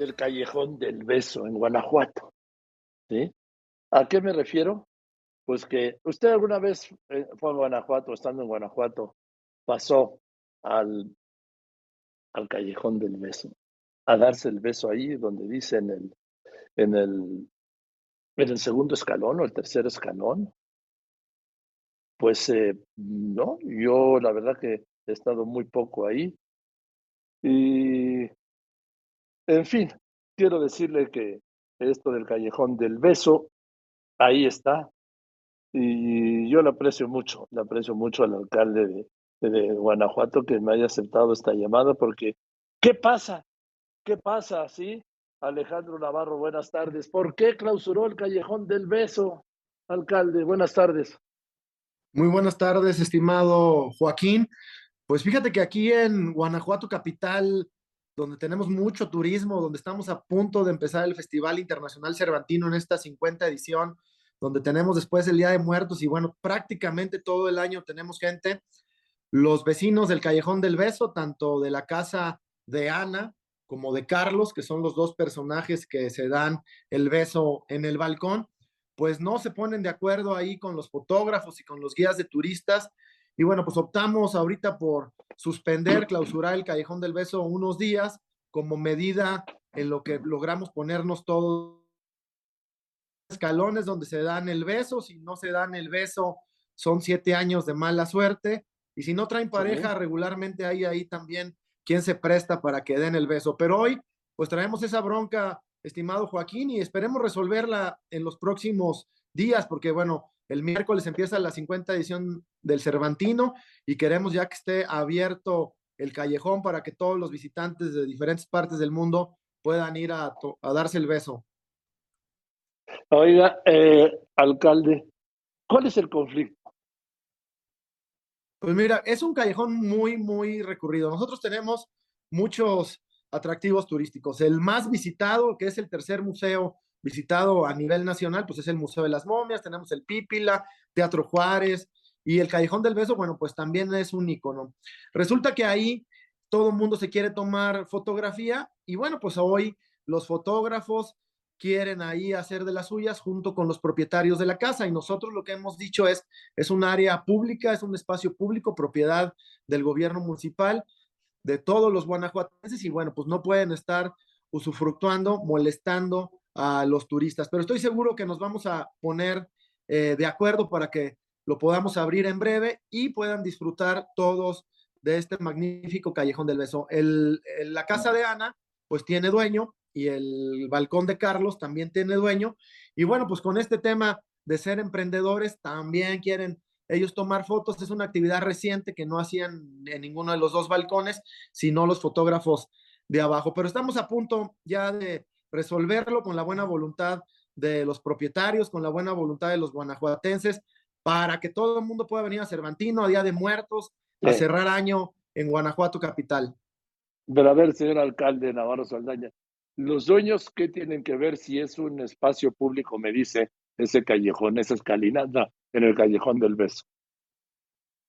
del Callejón del Beso en Guanajuato. ¿Sí? ¿A qué me refiero? Pues que usted alguna vez eh, fue a Guanajuato, estando en Guanajuato, pasó al, al Callejón del Beso, a darse el beso ahí donde dice en el, en el, en el segundo escalón o el tercer escalón. Pues eh, no, yo la verdad que he estado muy poco ahí. Y, en fin, quiero decirle que esto del callejón del beso, ahí está. Y yo le aprecio mucho, le aprecio mucho al alcalde de, de Guanajuato que me haya aceptado esta llamada, porque ¿qué pasa? ¿Qué pasa? ¿Sí? Alejandro Navarro, buenas tardes. ¿Por qué clausuró el callejón del beso, alcalde? Buenas tardes. Muy buenas tardes, estimado Joaquín. Pues fíjate que aquí en Guanajuato capital, donde tenemos mucho turismo, donde estamos a punto de empezar el Festival Internacional Cervantino en esta 50 edición, donde tenemos después el Día de Muertos y bueno, prácticamente todo el año tenemos gente. Los vecinos del Callejón del Beso, tanto de la casa de Ana como de Carlos, que son los dos personajes que se dan el beso en el balcón, pues no se ponen de acuerdo ahí con los fotógrafos y con los guías de turistas. Y bueno, pues optamos ahorita por suspender, clausurar el Callejón del Beso unos días como medida en lo que logramos ponernos todos escalones donde se dan el beso. Si no se dan el beso, son siete años de mala suerte. Y si no traen pareja, regularmente hay ahí también quien se presta para que den el beso. Pero hoy, pues traemos esa bronca estimado Joaquín, y esperemos resolverla en los próximos días, porque bueno, el miércoles empieza la 50 edición del Cervantino y queremos ya que esté abierto el callejón para que todos los visitantes de diferentes partes del mundo puedan ir a, darse el beso. Oiga, eh, alcalde, ¿cuál es el conflicto? Pues mira, es un callejón muy, muy recurrido. Nosotros tenemos muchos atractivos turísticos. El más visitado, que es el tercer museo visitado a nivel nacional, pues es el Museo de las Momias, tenemos el Pípila, Teatro Juárez y el Callejón del Beso, bueno, pues también es un icono. Resulta que ahí todo el mundo se quiere tomar fotografía y bueno, pues hoy los fotógrafos quieren ahí hacer de las suyas junto con los propietarios de la casa y nosotros lo que hemos dicho es es un área pública, es un espacio público, propiedad del gobierno municipal de todos los guanajuatenses y bueno, pues no pueden estar usufructuando, molestando a los turistas. Pero estoy seguro que nos vamos a poner eh, de acuerdo para que lo podamos abrir en breve y puedan disfrutar todos de este magnífico Callejón del Beso. El, la casa de Ana, pues tiene dueño y el balcón de Carlos también tiene dueño. Y bueno, pues con este tema de ser emprendedores, también quieren ellos tomar fotos. Es una actividad reciente que no hacían en ninguno de los dos balcones, sino los fotógrafos de abajo. Pero estamos a punto ya de resolverlo con la buena voluntad de los propietarios, con la buena voluntad de los guanajuatenses, para que todo el mundo pueda venir a Cervantino a Día de Muertos, a cerrar año en Guanajuato capital. Pero a ver, señor alcalde Navarro Saldaña, los dueños, ¿qué tienen que ver si es un espacio público? Me dice ese callejón, esa escalinata en el callejón del beso.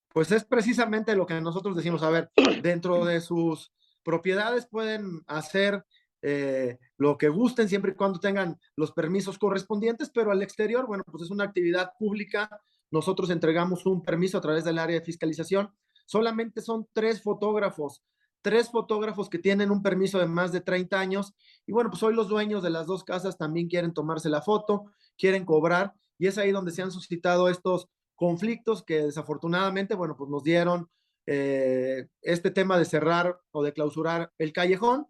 Pues es precisamente lo que nosotros decimos, a ver, dentro de sus propiedades pueden hacer eh, lo que gusten siempre y cuando tengan los permisos correspondientes, pero al exterior, bueno, pues es una actividad pública. Nosotros entregamos un permiso a través del área de fiscalización. Solamente son tres fotógrafos, tres fotógrafos que tienen un permiso de más de 30 años. Y bueno, pues hoy los dueños de las dos casas también quieren tomarse la foto, quieren cobrar, y es ahí donde se han suscitado estos conflictos que desafortunadamente, bueno, pues nos dieron eh, este tema de cerrar o de clausurar el callejón.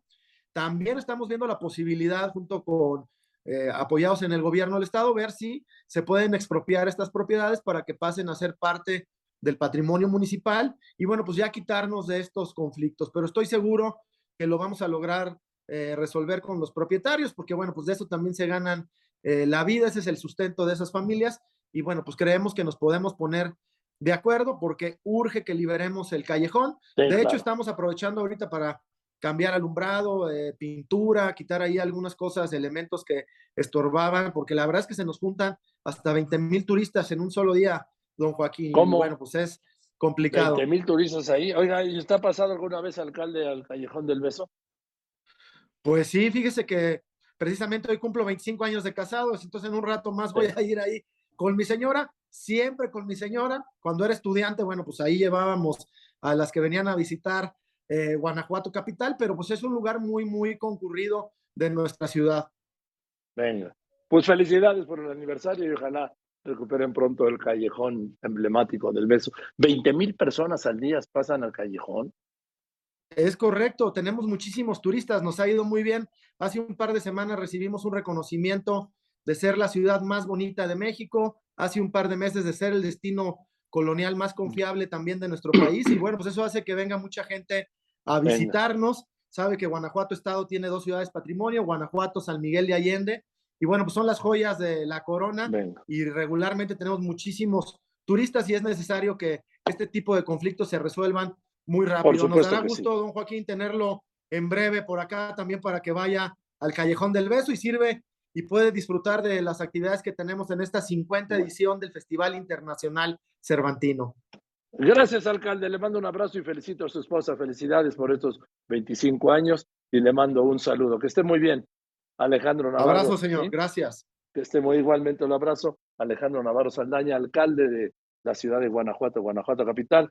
También estamos viendo la posibilidad, junto con eh, apoyados en el gobierno del estado, ver si se pueden expropiar estas propiedades para que pasen a ser parte del patrimonio municipal y bueno, pues ya quitarnos de estos conflictos. Pero estoy seguro que lo vamos a lograr eh, resolver con los propietarios, porque bueno, pues de eso también se ganan eh, la vida, ese es el sustento de esas familias y bueno, pues creemos que nos podemos poner de acuerdo porque urge que liberemos el callejón. de hecho, estamos aprovechando ahorita para cambiar alumbrado, eh, pintura, quitar ahí algunas cosas, elementos que estorbaban, porque la verdad es que se nos juntan hasta 20 mil turistas en un solo día, don Joaquín. ¿Cómo? bueno, pues es complicado. 20 mil turistas ahí. Oiga, ¿y está pasado alguna vez, alcalde, al Callejón del Beso? Pues sí, fíjese que precisamente hoy cumplo 25 años de casados, entonces en un rato más voy a ir ahí con mi señora, siempre con mi señora. Cuando era estudiante, bueno, pues ahí llevábamos a las que venían a visitar eh, Guanajuato capital, pero pues es un lugar muy, muy concurrido de nuestra ciudad. Venga, pues felicidades por el aniversario y ojalá recuperen pronto el callejón emblemático del beso. 20 mil personas al día pasan al callejón. Es correcto, tenemos muchísimos turistas, nos ha ido muy bien. Hace un par de semanas recibimos un reconocimiento de ser la ciudad más bonita de México, hace un par de meses de ser el destino colonial más confiable también de nuestro país y bueno, pues eso hace que venga mucha gente a visitarnos. Sabe que Guanajuato Estado tiene dos ciudades patrimonio, Guanajuato, San Miguel de Allende y bueno, pues son las joyas de la corona y regularmente tenemos muchísimos turistas y es necesario que este tipo de conflictos se resuelvan muy rápido. Nos dará gusto, don Joaquín, tenerlo en breve por acá también para que vaya al Callejón del Beso y sirve y puede disfrutar de las actividades que tenemos en esta 50 edición del Festival Internacional Cervantino. Gracias, alcalde. Le mando un abrazo y felicito a su esposa. Felicidades por estos 25 años y le mando un saludo. Que esté muy bien, Alejandro Navarro. Abrazo, señor. Gracias. Que esté muy igualmente un abrazo. Alejandro Navarro Saldaña, alcalde de la ciudad de Guanajuato, Guanajuato capital.